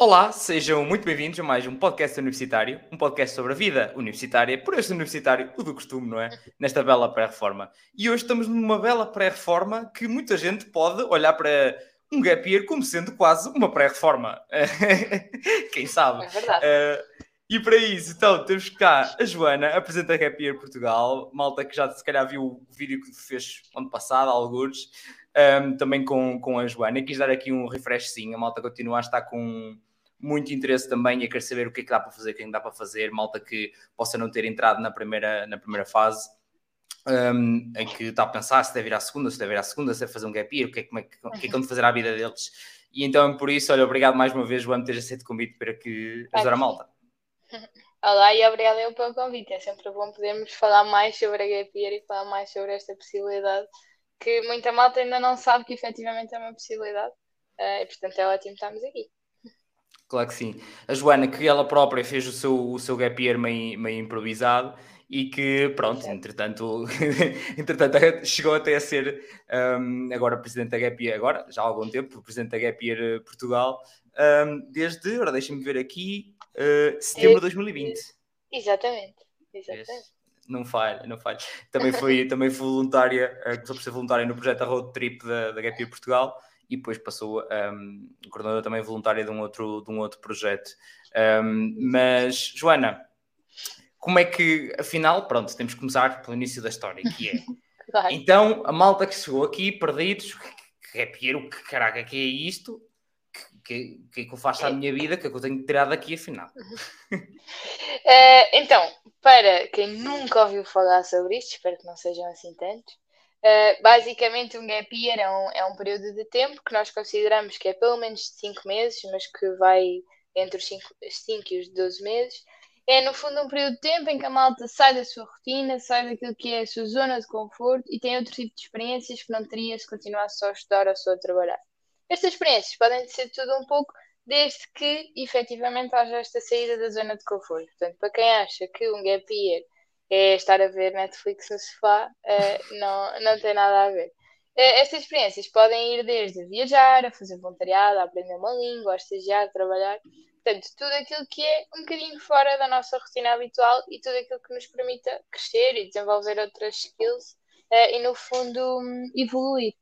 Olá, sejam muito bem-vindos a mais um podcast universitário, um podcast sobre a vida universitária, por este universitário, o do costume, não é? Nesta bela pré-reforma. E hoje estamos numa bela pré-reforma que muita gente pode olhar para um gap year como sendo quase uma pré-reforma. Quem sabe? É verdade. Uh, e para isso, então, temos cá a Joana, apresenta Gap Year Portugal, malta que já se calhar viu o vídeo que fez ano passado, alguns, um, também com, com a Joana. E quis dar aqui um refreshzinho, a malta continua a estar com muito interesse também a querer saber o que é que dá para fazer, o que é dá para fazer, malta que possa não ter entrado na primeira, na primeira fase, um, em que está a pensar se deve ir à segunda, se deve ir à segunda, se deve fazer um gap year, o que é, como é, o que, é que vão fazer à vida deles. E então, por isso, olha, obrigado mais uma vez, João, por ter aceito o convite para que ajudar a malta. Olá e obrigada eu pelo convite. É sempre bom podermos falar mais sobre a gap year e falar mais sobre esta possibilidade que muita malta ainda não sabe que efetivamente é uma possibilidade. Uh, e portanto é ótimo estarmos aqui. Claro que sim. A Joana, que ela própria fez o seu, o seu gap year meio, meio improvisado e que, pronto, entretanto, entretanto chegou até a ser um, agora presidente da Gap Year, agora, já há algum tempo, presidente da Gap Year eh, Portugal, um, desde, agora deixem-me ver aqui, uh, setembro de 2020. Exatamente, exatamente. Não falha, não falha. Também foi, também foi voluntária, começou por ser voluntária no projeto Road Trip da, da Gap Year Portugal e depois passou um, coordenadora também voluntária de um outro, de um outro projeto. Um, mas, Joana, como é que, afinal, pronto, temos que começar pelo início da história, que é. Claro. Então, a malta que chegou aqui, perdidos, que é Piero, que caraca, que é isto? Que, que, que eu faço à minha vida, que é que eu tenho que tirar daqui, afinal? uh, então, para quem nunca ouviu falar sobre isto, espero que não sejam assim tantos, Uh, basicamente, um gap year é um, é um período de tempo que nós consideramos que é pelo menos de 5 meses, mas que vai entre os 5 e os 12 meses. É, no fundo, um período de tempo em que a malta sai da sua rotina, sai daquilo que é a sua zona de conforto e tem outro tipo de experiências que não teria se continuasse só a estudar ou só a trabalhar. Estas experiências podem ser tudo um pouco, desde que efetivamente haja esta saída da zona de conforto. Portanto, para quem acha que um gap year é estar a ver Netflix no sofá, uh, não, não tem nada a ver. Uh, estas experiências podem ir desde viajar, a fazer voluntariado, a aprender uma língua, a estagiar, a trabalhar. Portanto, tudo aquilo que é um bocadinho fora da nossa rotina habitual e tudo aquilo que nos permita crescer e desenvolver outras skills uh, e, no fundo, um, evoluir.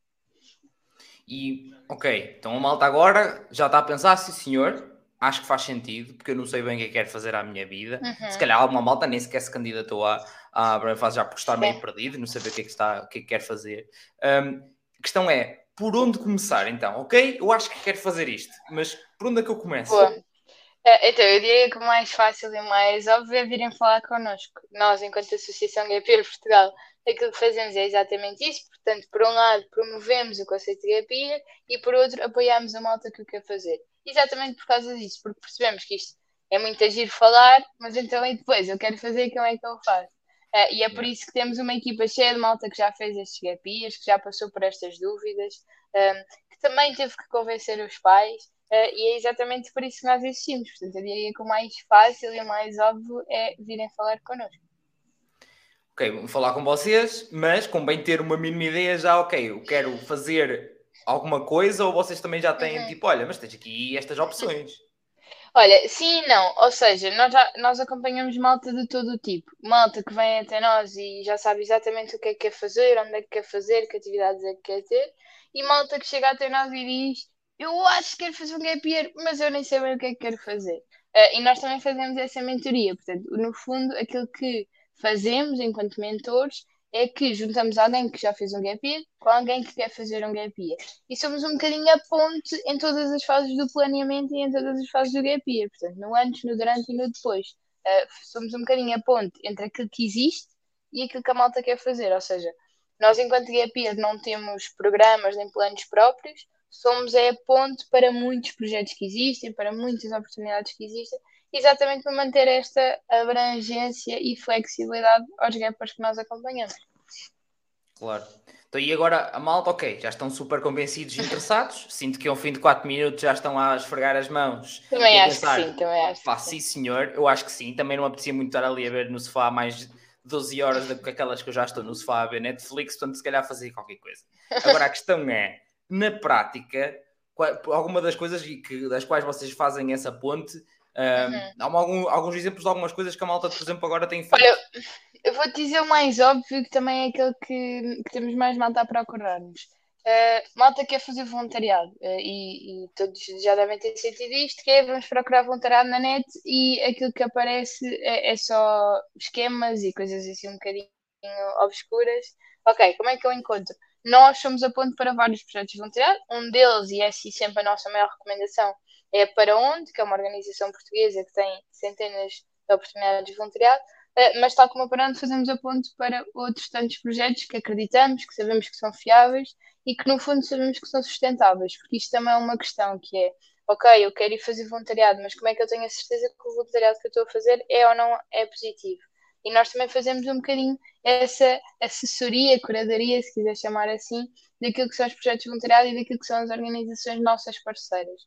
E, ok, então a malta agora já está a pensar, sim senhor, acho que faz sentido, porque eu não sei bem o que é que quero fazer à minha vida. Uhum. Se calhar alguma malta nem sequer se candidatou à, à primeira fase já por estar meio perdido, não saber o que é que, está, o que, é que quer fazer. Um, a questão é, por onde começar então? Ok, eu acho que quero fazer isto, mas por onde é que eu começo? Boa. É, então, eu diria que o mais fácil e mais óbvio é virem falar connosco. Nós, enquanto Associação Gap Year Portugal, aquilo que fazemos é exatamente isso. Portanto, por um lado, promovemos o conceito de Gap Year e, por outro, apoiamos a malta que o quer fazer exatamente por causa disso, porque percebemos que isto é muito agir falar, mas então e depois eu quero fazer, como é que eu faço? Uh, e é por isso que temos uma equipa cheia de malta que já fez estes gapias, que já passou por estas dúvidas, um, ehm, que também teve que convencer os pais, uh, e é exatamente por isso que nós existimos. Portanto, eu diria que o mais fácil e o mais óbvio é virem falar connosco. Ok, vamos falar com vocês, mas com bem ter uma mínima ideia já, ok, eu quero fazer alguma coisa ou vocês também já têm uhum. tipo, olha, mas tens aqui estas opções? Olha, sim e não, ou seja, nós, já, nós acompanhamos malta de todo o tipo, malta que vem até nós e já sabe exatamente o que é que quer fazer, onde é que quer fazer, que atividades é que quer ter, e malta que chega até nós e diz, eu acho que quero fazer um gap year, mas eu nem sei bem o que é que quero fazer. Uh, e nós também fazemos essa mentoria, portanto, no fundo, aquilo que fazemos enquanto mentores é que juntamos alguém que já fez um gap year com alguém que quer fazer um gap year. E somos um bocadinho a ponte em todas as fases do planeamento e em todas as fases do gap year. Portanto, no antes, no durante e no depois. Uh, somos um bocadinho a ponte entre aquilo que existe e aquilo que a malta quer fazer. Ou seja, nós enquanto gap year não temos programas nem planos próprios, somos é a ponte para muitos projetos que existem, para muitas oportunidades que existem exatamente para manter esta abrangência e flexibilidade aos gappers que nós acompanhamos. Claro. Então, e agora a malta, ok, já estão super convencidos e interessados. Sinto que ao fim de 4 minutos já estão a esfregar as mãos. Também acho pensar, que sim, também acho. Pá, sim, senhor, eu acho que sim. Também não apetecia muito estar ali a ver no sofá mais 12 horas do que aquelas que eu já estou no sofá a ver Netflix, portanto, se calhar fazer qualquer coisa. Agora a questão é, na prática, alguma das coisas que, das quais vocês fazem essa ponte. Um, uhum. Há algum, alguns exemplos de algumas coisas que a malta, por exemplo, agora tem feito. Olha, eu vou te dizer o mais óbvio, que também é aquele que, que temos mais malta a procurar-nos. Uh, malta quer fazer voluntariado uh, e, e, todos já devem ter sentido isto, que é vamos procurar voluntariado na net e aquilo que aparece é, é só esquemas e coisas assim um bocadinho obscuras. Ok, como é que eu encontro? Nós somos a ponto para vários projetos de voluntariado, um deles, e é assim sempre a nossa maior recomendação, é Para Onde, que é uma organização portuguesa que tem centenas de oportunidades de voluntariado, uh, mas tal como a Onde fazemos a ponto para outros tantos projetos que acreditamos, que sabemos que são fiáveis e que no fundo sabemos que são sustentáveis, porque isto também é uma questão que é, ok, eu quero ir fazer voluntariado, mas como é que eu tenho a certeza que o voluntariado que eu estou a fazer é ou não é positivo? E nós também fazemos um bocadinho essa assessoria, curadoria, se quiser chamar assim, daquilo que são os projetos de voluntariado e daquilo que são as organizações nossas parceiras.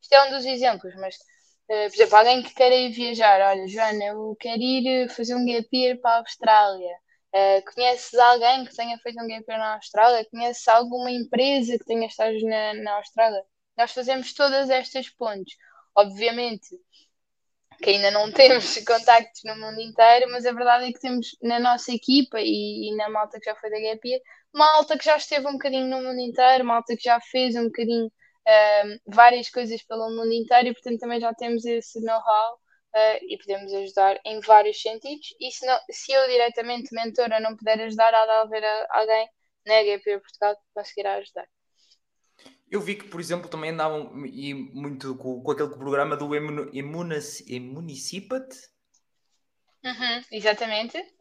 Isto é um dos exemplos, mas, uh, por exemplo, alguém que queira ir viajar, olha, Joana, eu quero ir eh, fazer um gap year para a Austrália. Uh, conheces alguém que tenha feito um gap year na Austrália? Conheces alguma empresa que tenha estágios na, na Austrália? Nós fazemos todas estas pontes. Obviamente, que ainda não temos contactos no mundo inteiro, mas a verdade é que temos na nossa equipa e, e na malta que já foi da Gap Year, malta que já esteve um bocadinho no mundo inteiro, malta que já fez um bocadinho uh, várias coisas pelo mundo inteiro e portanto também já temos esse know-how uh, e podemos ajudar em vários sentidos. E se, não, se eu diretamente, mentora, não puder ajudar, há de haver alguém na GP Portugal que conseguirá ajudar. Eu vi que, por exemplo, também andavam e muito com, com aquele programa do Emunicipat. Uhum, exatamente.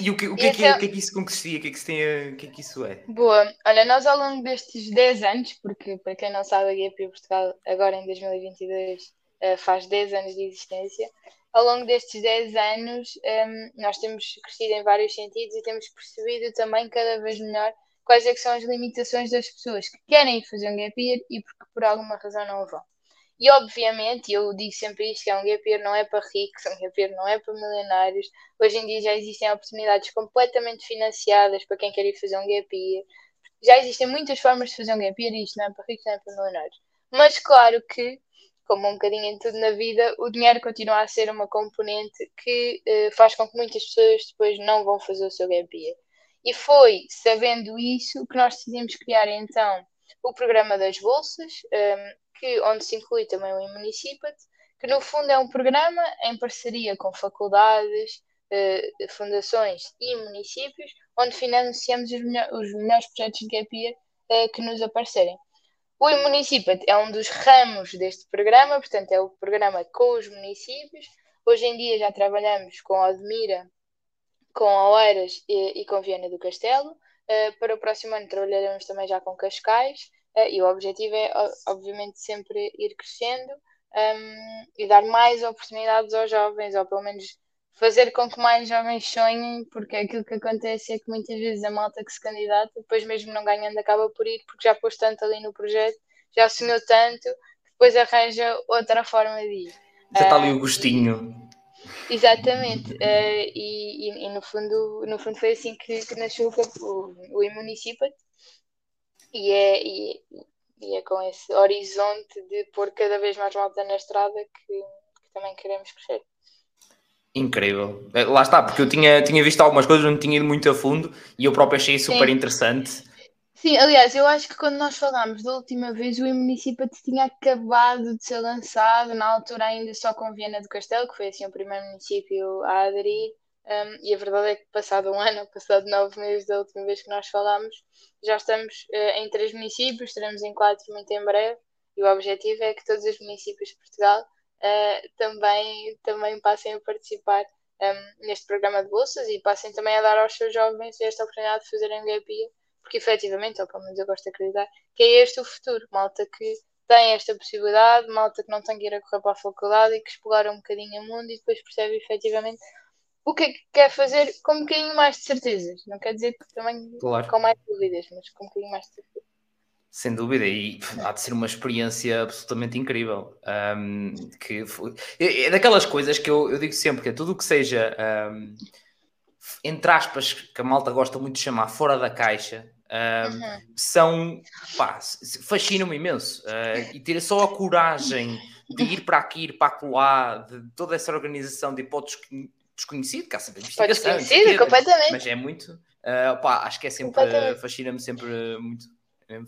E o que, o que, é, que, é, o que é que isso consistia? O que é que, isso tem, o que é que isso é? Boa. Olha, nós ao longo destes 10 anos, porque para quem não sabe, a GP Portugal agora em 2022 uh, faz 10 anos de existência. Ao longo destes 10 anos, ehm, nós temos crescido em vários sentidos e temos percebido também cada vez melhor quais é que são as limitações das pessoas que querem fazer um gap year e porque por alguma razão não vão. E obviamente, eu digo sempre isto, que é um gap year não é para ricos, um gap year não é para milionários. Hoje em dia já existem oportunidades completamente financiadas para quem quer ir fazer um gap year. Já existem muitas formas de fazer um gap year e isto não é para ricos, não é para milionários. Mas claro que como um bocadinho em tudo na vida, o dinheiro continua a ser uma componente que uh, faz com que muitas pessoas depois não vão fazer o seu gap year. E foi sabendo isso que nós decidimos criar então o programa das bolsas, um, ehm, que, onde se inclui também o Imunicipat, que no fundo é um programa em parceria com faculdades, uh, fundações e municípios, onde financiamos os, melhor, os melhores projetos de gap year uh, que nos aparecerem. O Município é um dos ramos deste programa, portanto, é o programa com os municípios. Hoje em dia já trabalhamos com Odmira, com Oeiras e, e com Viana do Castelo. Uh, para o próximo ano trabalharemos também já com Cascais uh, e o objetivo é, obviamente, sempre ir crescendo um, e dar mais oportunidades aos jovens, ou pelo menos fazer com que mais jovens sonhem, porque aquilo que acontece é que muitas vezes a malta que se candidata, depois mesmo não ganhando, acaba por ir, porque já pôs tanto ali no projeto, já sonhou tanto, que depois arranja outra forma de ir. Já está ali o gostinho. Exatamente, uh, e, e, e, no, fundo, no fundo foi assim que, que nasceu o, o Imunicipat, e é, e, e, é com esse horizonte de pôr cada vez mais malta na estrada que, que também queremos crescer. Incrível. Eh, lá está, porque eu tinha, tinha visto algumas coisas, não tinha ido muito a fundo e eu próprio achei super Sim. interessante. Sim, aliás, eu acho que quando nós falámos da última vez, o município tinha acabado de ser lançado, na altura ainda só com Viana do Castelo, que foi assim o primeiro município a aderir. Um, e a verdade é que passado um ano, passado nove meses da última vez que nós falámos, já estamos uh, em três municípios, estaremos em quatro muito em breve, e o objetivo é que todos os municípios de Portugal uh, também, também passem a participar um, neste programa de bolsas e passem também a dar aos seus jovens esta oportunidade de fazerem gap year, porque efetivamente, ou pelo menos eu gosto de acreditar, que é este o futuro, malta que tem esta possibilidade, malta que não tem que ir a correr para a faculdade e que explora um bocadinho o mundo e depois percebe efetivamente o que é que quer fazer com um bocadinho mais de certezas. Não quer dizer que também claro. com mais dúvidas, mas com um bocadinho mais de certezas. Sem dúvida, e há de ser uma experiência absolutamente incrível. Um, que foi, é, é, daquelas coisas que eu, eu digo sempre que é tudo o que seja, um, entre aspas, que a malta gosta muito de chamar fora da caixa, Uh, uhum. São, pá, fascinam-me imenso. Uh, e ter só a coragem de ir para aqui, ir para lá, de toda essa organização de hipóteses desconhecido, cá sempre investigação. Desconhecido, completamente. Mas é muito, uh, pá, acho que é sempre, fascina-me sempre muito. É.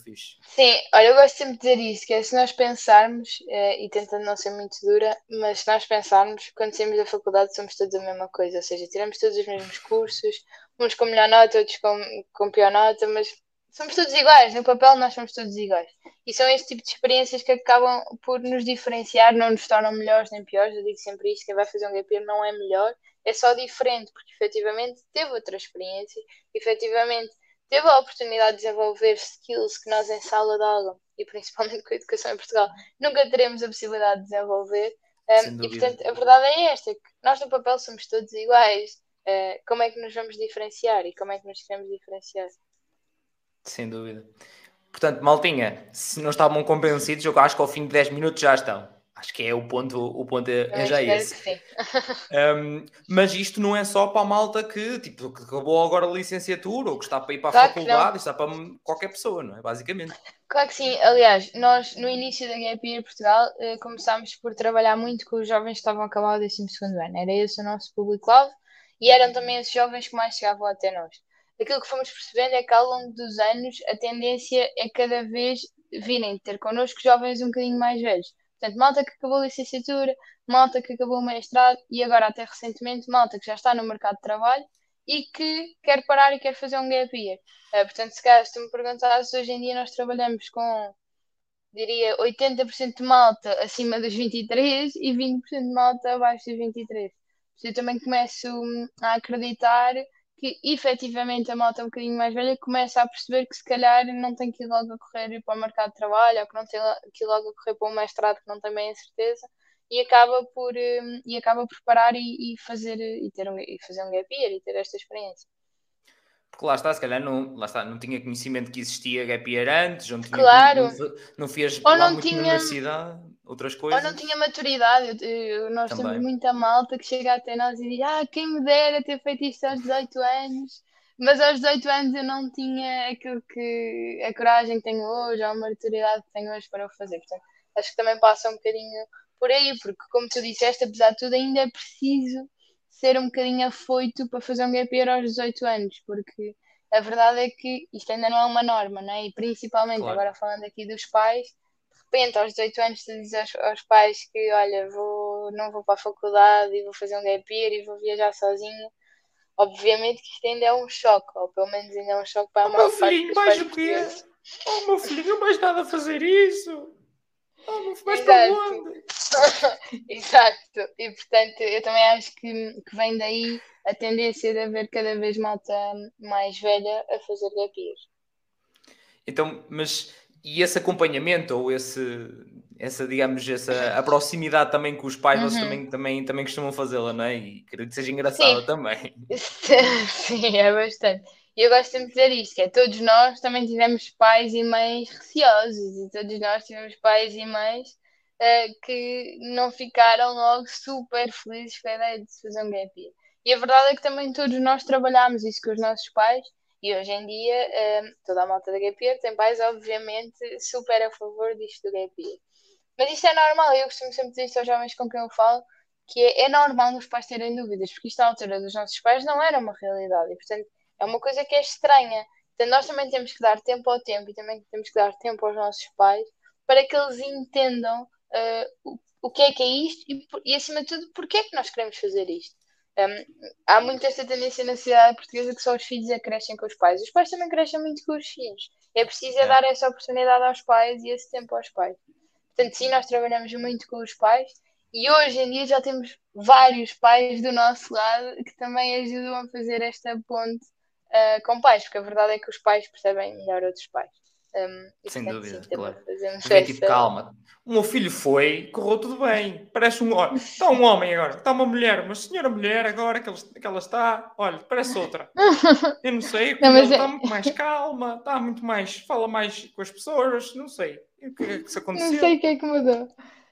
Sim, olha, eu gosto sempre de dizer isso, que é se nós pensarmos, eh, e tentando não ser muito dura, mas se nós pensarmos, quando saímos da faculdade somos todos a mesma coisa, ou seja, tiramos todos os mesmos cursos, uns com melhor nota, outros com, com pior nota, mas somos todos iguais, no papel nós somos todos iguais. E são este tipo de experiências que acabam por nos diferenciar, não nos tornam melhores nem piores, eu digo sempre isto, quem vai fazer um gap não é melhor, é só diferente, porque efetivamente teve outra experiência, efetivamente teve a oportunidade de desenvolver skills que nós em sala de aula, e principalmente com a educação em Portugal, nunca teremos a possibilidade de desenvolver. Um, e portanto, a verdade é esta: que nós no papel somos todos iguais. Uh, como é que nos vamos diferenciar e como é que nos queremos diferenciar? Sem dúvida. Portanto, Maltinha, se não estavam convencidos, eu acho que ao fim de 10 minutos já estão. Acho que é o ponto, o ponto é, é já esse. um, mas isto não é só para a malta que, tipo, que acabou agora a licenciatura ou que está para ir para a claro faculdade, isto está para qualquer pessoa, não é? Basicamente. Claro que sim. Aliás, nós no início da Gap Year Portugal eh, começámos por trabalhar muito com os jovens que estavam a acabar o 12 ano. Era esse o nosso público-alvo e eram também esses jovens que mais chegavam até nós. Aquilo que fomos percebendo é que ao longo dos anos a tendência é cada vez virem ter connosco jovens um bocadinho mais velhos Portanto, malta que acabou a licenciatura, malta que acabou o mestrado e agora até recentemente malta que já está no mercado de trabalho e que quer parar e quer fazer um gap year. Uh, portanto, se calhar, se tu me perguntares, hoje em dia nós trabalhamos com, diria, 80% de malta acima dos 23 e 20% de malta abaixo dos 23. Eu também começo a acreditar que efetivamente a malta um bocadinho mais velha começa a perceber que se calhar não tem que ir logo a correr para o mercado de trabalho ou que não tem que ir logo a correr para um mestrado que não tem bem a certeza e acaba por, hum, e acaba por parar e, e fazer, e, ter um, e fazer um gap year e ter esta experiência. Porque lá está, se calhar não, lá está, não tinha conhecimento que existia gap year antes, não, tinha, claro. não, não fez ou não tinha, universidade, outras coisas. Ou não tinha maturidade. Eu, eu, nós Também. temos muita malta que chega até nós e diz: Ah, quem me dera ter feito isto aos 18 anos. Mas aos 18 anos eu não tinha aquilo que a coragem que tenho hoje, ou a maturidade que tenho hoje para o fazer. Portanto, acho que também passa um bocadinho por aí, porque como tu disseste, apesar de tudo, ainda é preciso ser um bocadinho afoito para fazer um gap year aos 18 anos, porque a verdade é que isto ainda não é uma norma, não é? E principalmente, claro. agora falando aqui dos pais, de repente aos 18 anos tu dizes aos, aos, pais que, olha, vou, não vou para a faculdade e vou fazer um gap year e vou viajar sozinho. Obviamente que isto ainda é um choque, ou pelo menos ainda é um choque para a oh, maior parte filhinho, mais o quê? Oh, meu filho, não vais nada a fazer isso. Oh, não vais para? Exato. E portanto, eu também acho que, que vem daí a tendência de haver cada vez malta mais velha a fazer gap Então, mas e esse acompanhamento ou esse essa digamos essa a proximidade também com os pais uhum. vocês também também também costumam fazê-la não é e creio que seja engraçada também sim é bastante e eu gosto sempre de dizer isto que é todos nós também tivemos pais e mães receosos e todos nós tivemos pais e mães uh, que não ficaram logo super felizes com a ideia de se fazer um gap year e a verdade é que também todos nós trabalhámos isso com os nossos pais e hoje em dia um, toda a malta da Gap Year tem pais, obviamente, super a favor disto do Gap Year. Mas isto é normal, eu costumo sempre dizer isto aos jovens com quem eu falo, que é, é normal os pais terem dúvidas, porque isto à altura dos nossos pais não era uma realidade e, portanto, é uma coisa que é estranha. Portanto, nós também temos que dar tempo ao tempo e também temos que dar tempo aos nossos pais para que eles entendam uh, o, o que é que é isto e, e, acima de tudo, porque é que nós queremos fazer isto. Um, há muito esta tendência na sociedade portuguesa que só os filhos é crescem com os pais. Os pais também crescem muito com os filhos. É preciso é. dar essa oportunidade aos pais e esse tempo aos pais. Portanto, sim, nós trabalhamos muito com os pais e hoje em dia já temos vários pais do nosso lado que também ajudam a fazer esta ponte uh, com pais, porque a verdade é que os pais percebem melhor outros pais. Um, Sem dúvida, sim, claro. É tipo, calma. O meu filho foi, correu tudo bem. Parece um homem. Está um homem agora, está uma mulher, uma senhora mulher agora que, que ela está. Olha, parece outra. Eu não sei, não, ela é... está muito mais calma, está muito mais. fala mais com as pessoas, não sei. O que é que se aconteceu? Não sei o que é que mudou.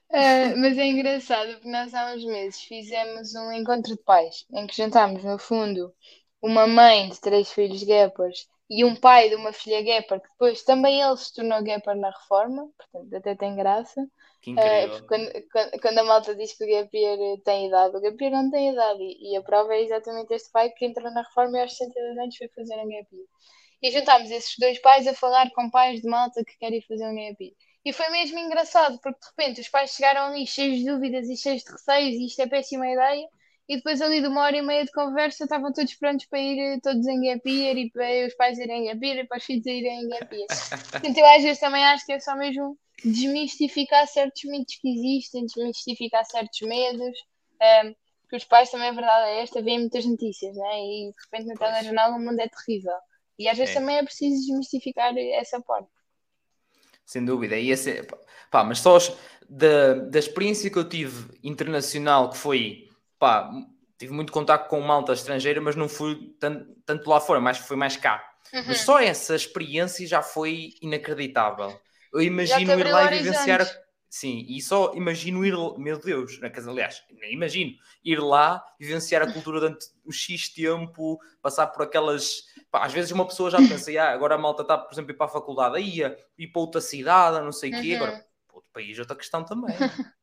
Uh, mas é engraçado porque nós há uns meses fizemos um encontro de pais em que juntámos, no fundo, uma mãe de três filhos guepas e um pai de uma filha Gapper, que depois também ele se tornou Gapper na reforma, portanto até tem graça. Que incrível. Uh, quando, quando, quando, a malta diz que o Gapier tem idade, o Gapier não tem idade, e, e, a prova é exatamente este pai que entrou na reforma e aos 62 anos foi fazer um Gapier. E juntámos esses dois pais a falar com pais de malta que querem fazer um Gapier. E foi mesmo engraçado, porque de repente os pais chegaram ali cheios de dúvidas e cheios de receios, e isto é péssima ideia, e depois ali de uma hora e meia de conversa estavam todos prontos para ir eh, todos em gap year e para os pais irem em gap year e para os filhos irem em gap year. Portanto, eu às vezes também acho que é só mesmo desmistificar certos mitos que existem, desmistificar certos medos, um, ehm, porque os pais também, a verdade é esta, veem muitas notícias, né? e de repente na telejornal o mundo é terrível. E às vezes é. também é preciso desmistificar essa parte. Sem dúvida, e esse, pá, mas só da, da experiência que eu tive internacional, que foi pá, tive muito contato com malta estrangeira, mas não fui tanto, tanto lá fora, mas foi mais cá. Uhum. Mas só essa experiência já foi inacreditável. Eu imagino ir lá e vivenciar. Sim, e só imagino ir, meu Deus, na casa, aliás, nem imagino ir lá, vivenciar a cultura durante um X tempo, passar por aquelas. Pá, às vezes uma pessoa já pensa, ah, agora a malta está, por exemplo, ir para a faculdade, aí ir para outra cidade, não sei o uhum. quê, agora para outro país, outra questão também.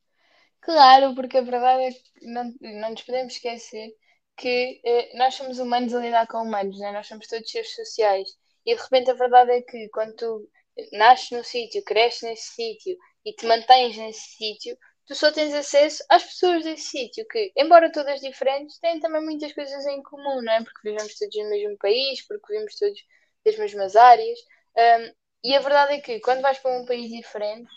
Claro, porque a verdade é que não, não nos podemos esquecer que eh, nós somos humanos a lidar com humanos, né? nós somos todos seres sociais. E de repente a verdade é que quando tu nasces no sítio, cresces nesse sítio e te mantens nesse sítio, tu só tens acesso às pessoas desse sítio, que, embora todas diferentes, têm também muitas coisas em comum, não é? Porque vivemos todos no mesmo país, porque vivemos todos das mesmas áreas. Um, e a verdade é que quando vais para um país diferente,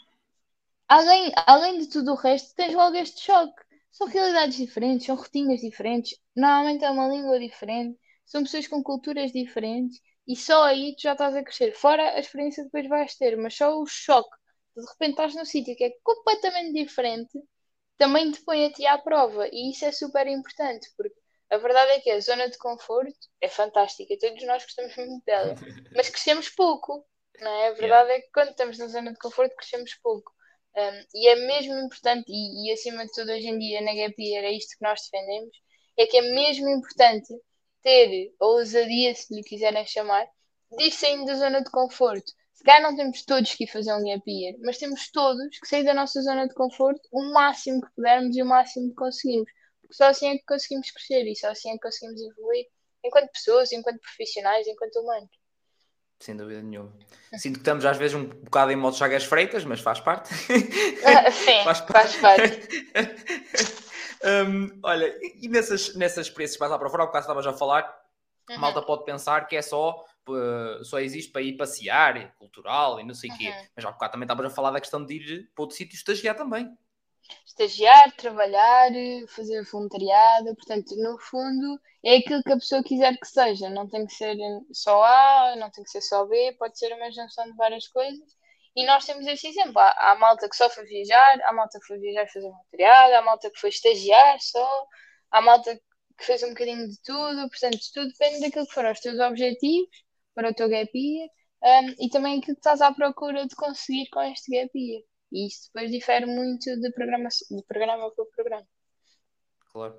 além, além de tudo o resto, tens logo este choque. São realidades diferentes, são rotinas diferentes, normalmente é uma língua diferente, são pessoas com culturas diferentes e só aí tu já estás a crescer. Fora a experiência que depois vais ter, mas só o choque de, de repente estás num sítio que é completamente diferente também te põe a ti à prova e isso é super importante porque a verdade é que a zona de conforto é fantástica, todos nós gostamos muito dela, mas crescemos pouco, não é? A verdade yeah. é que quando estamos na zona de conforto crescemos pouco. Um, e é mesmo importante, e, e, acima de tudo hoje em dia na Gap Year é isto que nós defendemos, é que é mesmo importante ter a ousadia, se lhe quiserem chamar, de ir saindo da zona de conforto. Se calhar não temos todos que ir fazer um gap year, mas temos todos que sair da nossa zona de conforto o máximo que pudermos e o máximo que conseguimos. Porque só assim é que conseguimos crescer e só assim é que conseguimos evoluir enquanto pessoas, enquanto profissionais, enquanto humanos. Sem dúvida nenhuma. Sinto que estamos às vezes um bocado em modo chagas freitas, mas faz parte. Ah, sim, faz parte. Faz parte. um, olha, e nessas, nessas experiências mais lá para fora, o que estavas a falar, uhum. malta pode pensar que é só, uh, só existe para ir passear, cultural e não sei o uhum. quê. Mas há bocado também estavas a falar da questão de ir para outro sítio estagiar também estagiar, trabalhar, fazer voluntariado, portanto, no fundo, é aquilo que a pessoa quiser que seja, não tem que ser só A, não tem que ser só B, pode ser uma junção de várias coisas. E nós temos esse exemplo. Há, há malta que só foi viajar, há malta que foi viajar fazer voluntariado, há malta que foi estagiar só, há malta que fez um bocadinho de tudo, portanto, tudo depende daquilo que foram os teus objetivos para o teu gap year um, e também aquilo que estás à procura de conseguir com este gap year. E isso depois difere muito de programa, de programa para programa. Claro.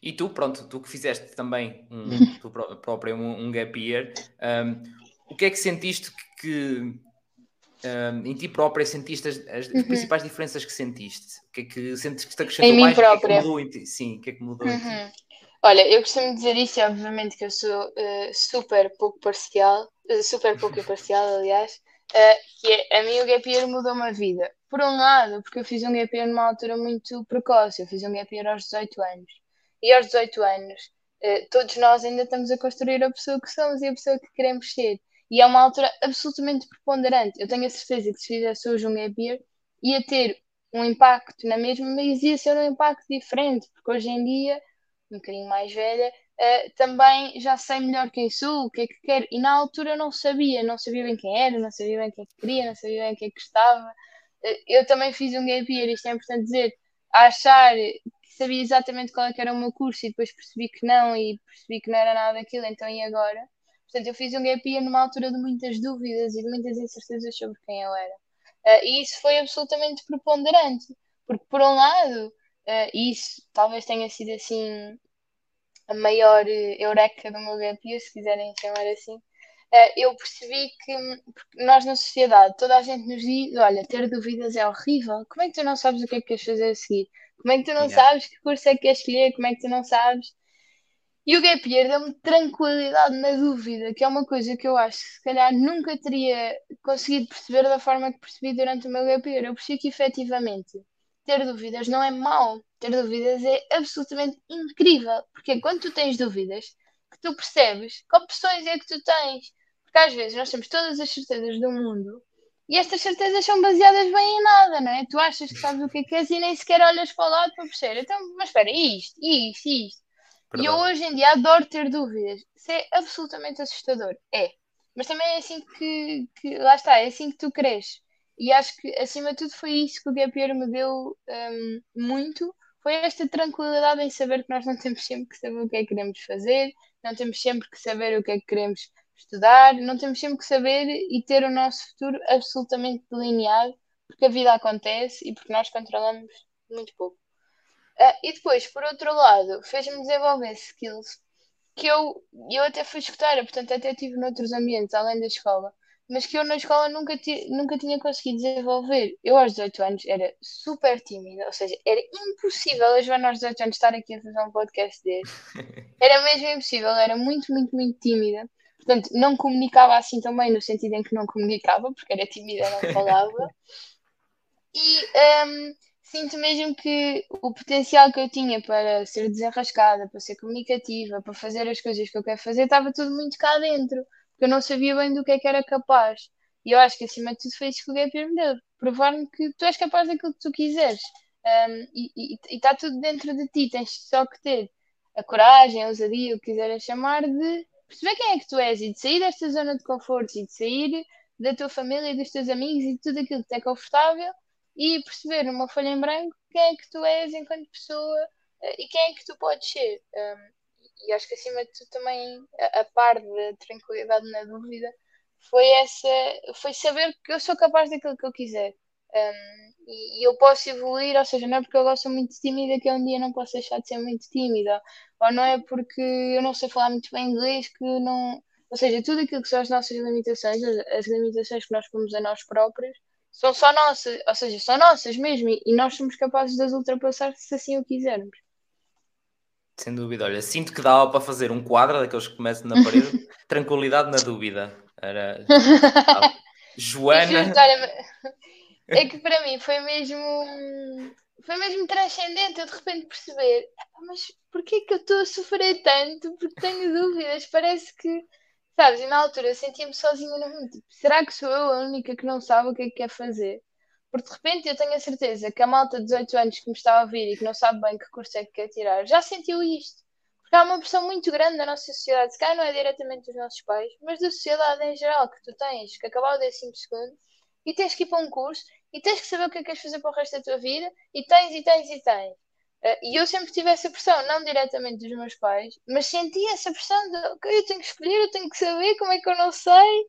E tu, pronto, tu que fizeste também um, tu próprio um, um gap year, um, o que é que sentiste que, um, em ti própria sentiste as, as uhum. principais diferenças que sentiste? O que é que sentes que te acrescentou em mim mais? Própria. O que é que mudou em ti? Sim, o que é que mudou uhum. em ti? Uhum. Olha, eu costumo dizer isso obviamente que eu sou uh, super pouco parcial, uh, super pouco imparcial, aliás, que é, a mim o gap year mudou uma vida. Por um lado, porque eu fiz um gap year numa altura muito precoce, eu fiz um gap year aos 18 anos. E aos 18 anos, uh, todos nós ainda estamos a construir a pessoa que somos e a pessoa que queremos ser. E é uma altura absolutamente preponderante. Eu tenho a certeza que se fizesse hoje um gap year, ia ter um impacto na mesma, mas ia ser um impacto diferente, porque hoje em dia, um bocadinho mais velha, uh, também já sei melhor quem sou, o que é que quero. E na altura não sabia, não sabia bem quem era, não sabia bem o que é que queria, não sabia bem o que é que gostava. Uh, eu também fiz um gap year, isto é importante dizer, achar que sabia exatamente qual é era o meu curso e depois percebi que não e percebi que não era nada daquilo, então e agora? Portanto, eu fiz um gap year numa altura de muitas dúvidas e de muitas incertezas sobre quem eu era. Uh, e isso foi absolutamente preponderante, porque por um lado, uh, isso talvez tenha sido assim a maior eureka do meu year, se quiserem chamar assim, uh, eu percebi que nós na sociedade, toda a gente nos diz, olha, ter dúvidas é horrível. Como é que tu não sabes o que é que queres fazer a seguir? Como é que tu não yeah. sabes que curso é que queres escolher? Como é que tu não sabes? E o gap year deu-me tranquilidade na dúvida, que é uma coisa que eu acho que se calhar nunca teria conseguido perceber da forma que percebi durante o meu gap year. Eu percebi que efetivamente ter dúvidas não é mau, ter dúvidas é absolutamente incrível, porque quando tu tens dúvidas, que tu percebes que opções é que tu tens. Porque às vezes nós temos todas as certezas do mundo e estas certezas são baseadas bem em nada, não é? Tu achas que sabes o que é que és e nem sequer olhas para o lado para perceber. Então, mas espera, isto, isto, isto. E eu hoje em dia adoro ter dúvidas. Isso é absolutamente assustador. É. Mas também é assim que, que lá está, é assim que tu cresces. E acho que acima de tudo foi isso que o Gap Year me deu um, muito. Foi esta tranquilidade em saber que nós não temos sempre que saber o que é que queremos fazer, não temos sempre que saber o que é que queremos estudar, não temos sempre que saber e ter o nosso futuro absolutamente delineado, porque a vida acontece e porque nós controlamos muito pouco. Uh, e depois, por outro lado, fez-me desenvolver skills que eu, eu até fui escutar, portanto, até tive noutros ambientes, além da escola, mas que eu na escola nunca, ti, nunca tinha conseguido desenvolver. Eu, aos 18 anos, era super tímida, ou seja, era impossível a Joana, aos 18 anos, estar aqui a fazer um podcast desse. Era mesmo impossível, era muito, muito, muito tímida. Portanto, não comunicava assim também, no sentido em que não comunicava, porque era tímida, não falava. E um, sinto mesmo que o potencial que eu tinha para ser desenrascada, para ser comunicativa, para fazer as coisas que eu quero fazer, estava tudo muito cá dentro porque eu não sabia bem do que é que era capaz. E eu acho que acima de tudo foi isso que o Gap me deu. Provar-me que tu és capaz daquilo que tu quiseres. Um, e está tudo dentro de ti. Tens só que ter a coragem, a ousadia, o que quiseres chamar, de perceber quem é que tu és e de sair desta zona de conforto e de sair da tua família e dos teus amigos e de tudo aquilo que te é confortável e perceber numa folha em branco quem é que tu és enquanto pessoa eh, e quem é que tu podes ser. Um, e acho que acima de tudo também a, a par da tranquilidade na dúvida foi essa foi saber que eu sou capaz daquilo que eu quiser um, e, e, eu posso evoluir, ou seja, não é porque eu gosto muito tímida que um dia não posso deixar de ser muito tímida, ou não é porque eu não sei falar muito bem inglês que não. Ou seja, tudo aquilo que são as nossas limitações, as, as limitações que nós pomos a nós próprios, são só nossas, ou seja, são nossas mesmo, e, e nós somos capazes de as ultrapassar se assim o quisermos. Sem dúvida, olha, sinto que dava para fazer um quadro daqueles que começam na parede, tranquilidade na dúvida. Era Joana. é que para mim foi mesmo foi mesmo transcendente eu de repente perceber, mas porquê que eu estou a sofrer tanto? Porque tenho dúvidas, parece que, sabes, e na altura eu sentia-me sozinha no mundo. Tipo, será que sou eu a única que não sabe o que é que quer fazer? Porque de repente eu tenho a certeza que a malta de 18 anos que me está a ouvir e que não sabe bem que curso é que quer tirar já sentiu isto. Porque há uma pressão muito grande na nossa sociedade, se calhar não é diretamente dos nossos pais, mas da sociedade em geral, que tu tens que acabar o décimo segundo e tens que ir para um curso e tens que saber o que é que queres fazer para o resto da tua vida e tens e tens e tens. Uh, e eu sempre tive essa pressão, não diretamente dos meus pais, mas senti essa pressão de ok, eu tenho que escolher, eu tenho que saber como é que eu não sei.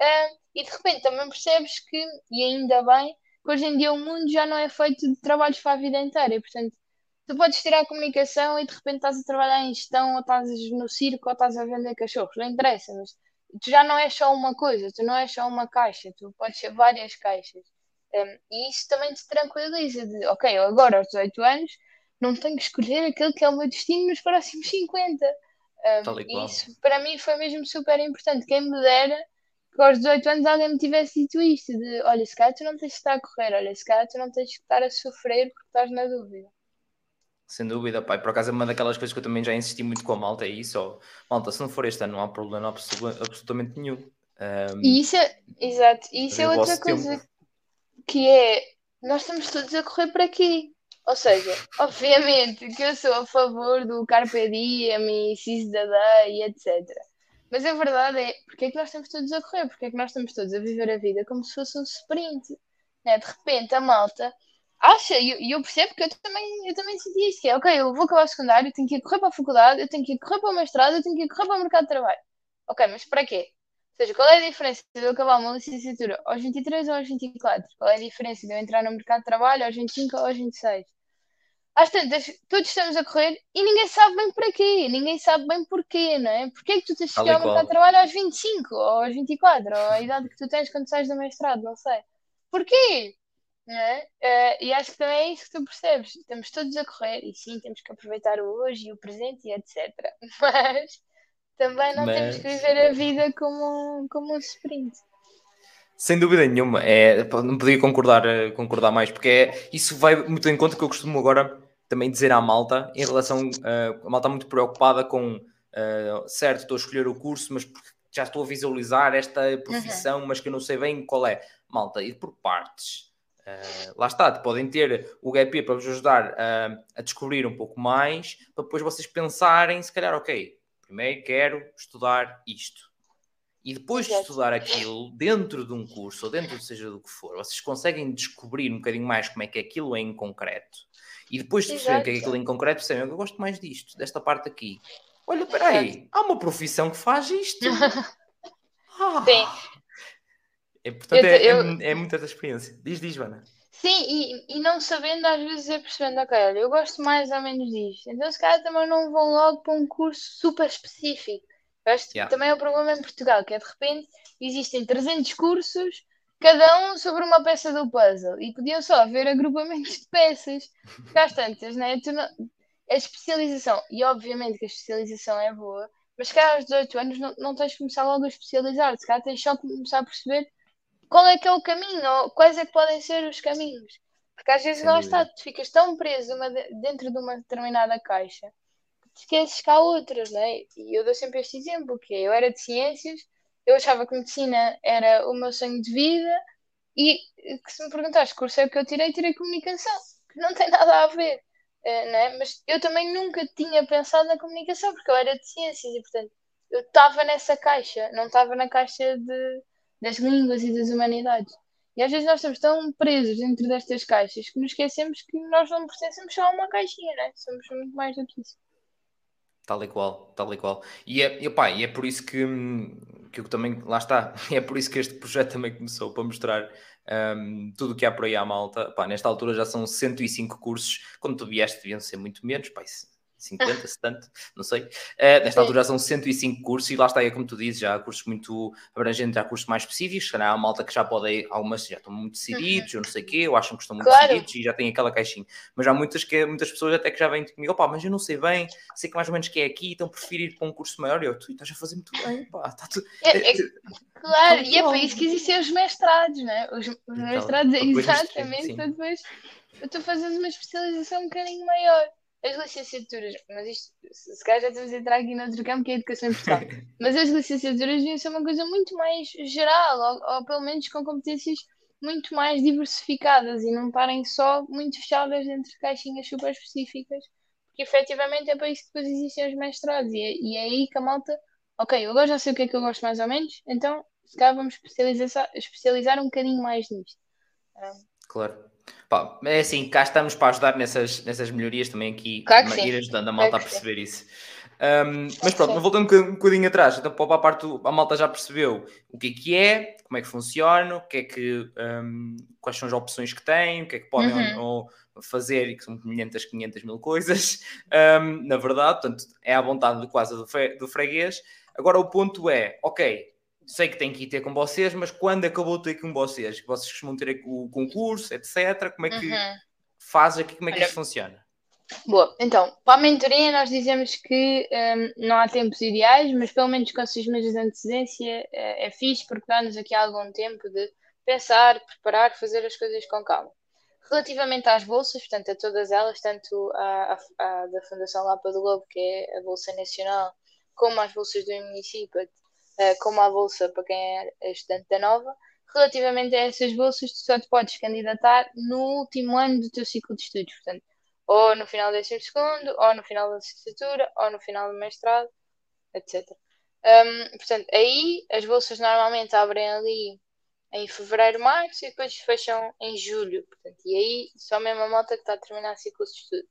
Uh, e de repente também percebes que, e ainda bem, hoje em dia o mundo já não é feito de trabalhos para a vida inteira. E, portanto, tu podes tirar a comunicação e de repente estás a trabalhar em gestão, ou estás no circo, ou estás a vender cachorros. Não interessa, mas tu já não és só uma coisa, tu não és só uma caixa, tu podes ser várias caixas. Um, e isso também te tranquiliza de, ok, agora aos 18 anos não tenho que escolher aquele que é o meu destino nos próximos 50. Um, e isso para mim foi mesmo super importante. Quem me dera que aos 18 anos alguém me tivesse dito isto: de olha, se calhar tu não tens de estar a correr, olha, se calhar tu não tens de estar a sofrer porque estás na dúvida. Sem dúvida, pai. Por acaso é uma daquelas coisas que eu também já insisti muito com a malta, é isso. Ó, malta, se não for este ano, não há problema absolutamente nenhum. Um, e isso é, exato, e isso é outra coisa tempo. que é, nós estamos todos a correr para aqui. Ou seja, obviamente que eu sou a favor do Carpe Diem e Seize the Day, etc. Mas a verdade é, porque é que nós estamos todos a correr? Porque é que nós estamos todos a viver a vida como se fosse um sprint? Né? De repente a malta acha, e eu, eu, percebo que eu também, eu também senti isso, que é, ok, eu vou acabar o secundário, eu tenho que ir correr para a faculdade, eu tenho que ir correr para o mestrado, eu tenho que ir correr para o mercado de trabalho. Ok, mas para quê? Ou seja, qual é a diferença de eu acabar uma licenciatura aos 23 ou aos 24? Qual é a diferença de eu entrar no mercado de trabalho aos 25 ou aos 26? Às tantas, todos estamos a correr e ninguém sabe bem para quê, ninguém sabe bem porquê, não é? Porquê é que tu tens de chegar ao mercado de trabalho aos 25 ou aos 24, ou a idade que tu tens quando sais do mestrado, não sei. Porquê? Não é? Uh, e acho que também é isso que tu percebes. Estamos todos a correr e sim, temos que aproveitar o hoje e o presente e etc. Mas também não Mas... temos que viver a vida como, como um sprint. Sem dúvida nenhuma, é, não podia concordar, eh, concordar mais, porque é, isso vai muito em conta que eu costumo agora também dizer à malta, em relação, uh, a malta muito preocupada com, uh, certo, estou a escolher o curso, mas já estou a visualizar esta profissão, uhum. mas que eu não sei bem qual é. Malta, ir por partes. Uh, lá está, podem ter o GAP para vos ajudar uh, a descobrir um pouco mais, para depois vocês pensarem, se calhar, ok, primeiro quero estudar isto. E depois de estudar aquilo, dentro de um curso, ou dentro seja do que for, vocês conseguem descobrir um bocadinho mais como é que aquilo é em concreto. E depois de perceber o que é aquilo em concreto, percebem, eu gosto mais disto, desta parte aqui. Olha, peraí, há uma profissão que faz isto. Ah. Sim. É, portanto, eu, é, eu... é, é muita da experiência. Diz, diz, Vana. Sim, e, e não sabendo, às vezes é percebendo, ok, olha, eu gosto mais ou menos disto. Então, se calhar também não vão logo para um curso super específico. Este yeah. também é o problema em Portugal, que é de repente existem 300 cursos, cada um sobre uma peça do puzzle, e podiam só haver agrupamentos de peças. Porque às tantas, né? Tu não... A especialização, e obviamente que a especialização é boa, mas se calhar aos 18 anos não, não tens de começar logo a especializar, se calhar tens só que começar a perceber qual é que é o caminho, ou quais é que podem ser os caminhos. Porque às vezes lá está, tu ficas tão preso uma, dentro de uma determinada caixa esqueces que há outras, não é? E eu dou sempre este exemplo, que é, eu era de ciências, eu achava que medicina era o meu sonho de vida e que se me perguntaste que curso é que eu tirei, tirei comunicação, que não tem nada a ver. Uh, né? Mas eu também nunca tinha pensado na comunicação, porque eu era de ciências e, portanto, eu estava nessa caixa, não estava na caixa de, das línguas e das humanidades. E às vezes nós estamos tão presos dentro destas caixas que nos esquecemos que nós não pertencemos só a uma caixinha, né? somos muito mais do que isso. Tal e qual, tal e qual. E é, e, opa, e é por isso que, que eu também, lá está, é por isso que este projeto também começou, para mostrar um, tudo o que há por aí à malta. Pá, nesta altura já são 105 cursos, quando tu vieste deviam ser muito menos, pá, isso 50, 70, não sei. Uh, nesta altura já são 105 cursos e lá está, é como tu dizes, já há cursos muito abrangentes, há cursos mais específicos, se há malta que já pode ir, algumas já estão muito decididos, uhum. ou não sei o quê, ou acham que estão muito claro. decididos e já têm aquela caixinha. Mas há muitas, que, muitas pessoas até que já vêm comigo, opá, mas eu não sei bem, sei que mais ou menos que é aqui, então prefiro ir para um curso maior. E eu, tu estás a fazer muito bem, pá, está tudo... É, é, claro, e é para isso que existem os mestrados, né? Os, os então, mestrados é exatamente depois tu fazes uma especialização um bocadinho maior as licenciaturas, mas isto, se calhar já estamos a entrar aqui noutro campo que é a educação em Portugal, mas as licenciaturas deviam ser uma coisa muito mais geral, ou, ou, pelo menos com competências muito mais diversificadas e não parem só muito fechadas dentro de caixinhas super específicas, porque efetivamente é para isso que depois existem os mestrados, e é, e é aí que a malta, ok, eu agora já sei o que é que eu gosto mais ou menos, então se calhar vamos especializar, especializar um bocadinho mais nisto. Claro. Pá, é assim, cá estamos para ajudar nessas, nessas melhorias também aqui, claro ir ajudando a malta claro a perceber isso. Um, mas pronto, voltando um bocadinho atrás, então para a parte a malta já percebeu o que é que é, como é que funciona, o que é que, um, quais são as opções que têm, o que é que podem uhum. ou, ou fazer, e que são 500, 500 mil coisas, na verdade, portanto, é à vontade de quase do, do freguês. Agora o ponto é, ok, sei que tem que ir ter com vocês, mas quando acabou de ter com vocês? Vocês costumam ter o concurso, etc. Como é que uhum. faz aqui? Como é que Olha, isso funciona? Boa, então, para a mentoria nós dizemos que um, não há tempos ideais, mas pelo menos com seis meses de antecedência é, é fixe porque dá-nos aqui algum tempo de pensar, preparar, fazer as coisas com calma. Relativamente às bolsas, portanto, a todas elas, tanto a, a, a da Fundação Lapa do Globo, que é a Bolsa Nacional, como as bolsas do município, como a bolsa para quem é estudante da nova. Relativamente a essas bolsas, tu só te podes candidatar no último ano do teu ciclo de estudos, portanto, ou no final do segundo, ou no final da licenciatura, ou no final do mestrado, etc. Um, portanto, aí as bolsas normalmente abrem ali em fevereiro, março e depois fecham em julho. Portanto, e aí só mesmo a malta que está a terminar ciclo de estudo.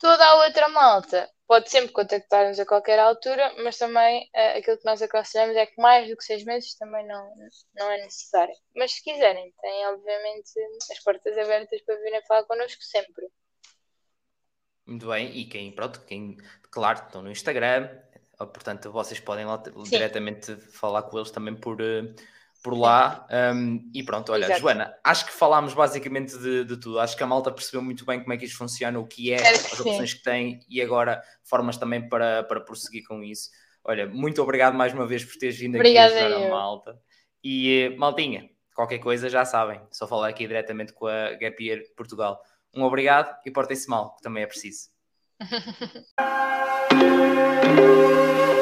Toda a outra malta pode sempre contactar-nos a qualquer altura, mas também uh, aquilo que nós aconselhamos é que mais do que seis meses também não, não é necessário. Mas se quiserem, têm obviamente as portas abertas para virem falar connosco sempre. Muito bem, e quem, pronto, quem, claro, estão no Instagram, portanto, vocês podem lá Sim. diretamente falar com eles também por, eh, por lá. Um, e pronto, olha, Exato. Joana, acho que falámos basicamente de, de, tudo. Acho que a malta percebeu muito bem como é que isto funciona, o que é, as opções que tem e agora formas também para, para prosseguir com isso. Olha, muito obrigado mais uma vez por teres vindo Obrigada aqui ajudar a malta. E maltinha, qualquer coisa já sabem, só falar aqui diretamente com a Gap Year Portugal. Um obrigado e portem-se mal, que também é preciso.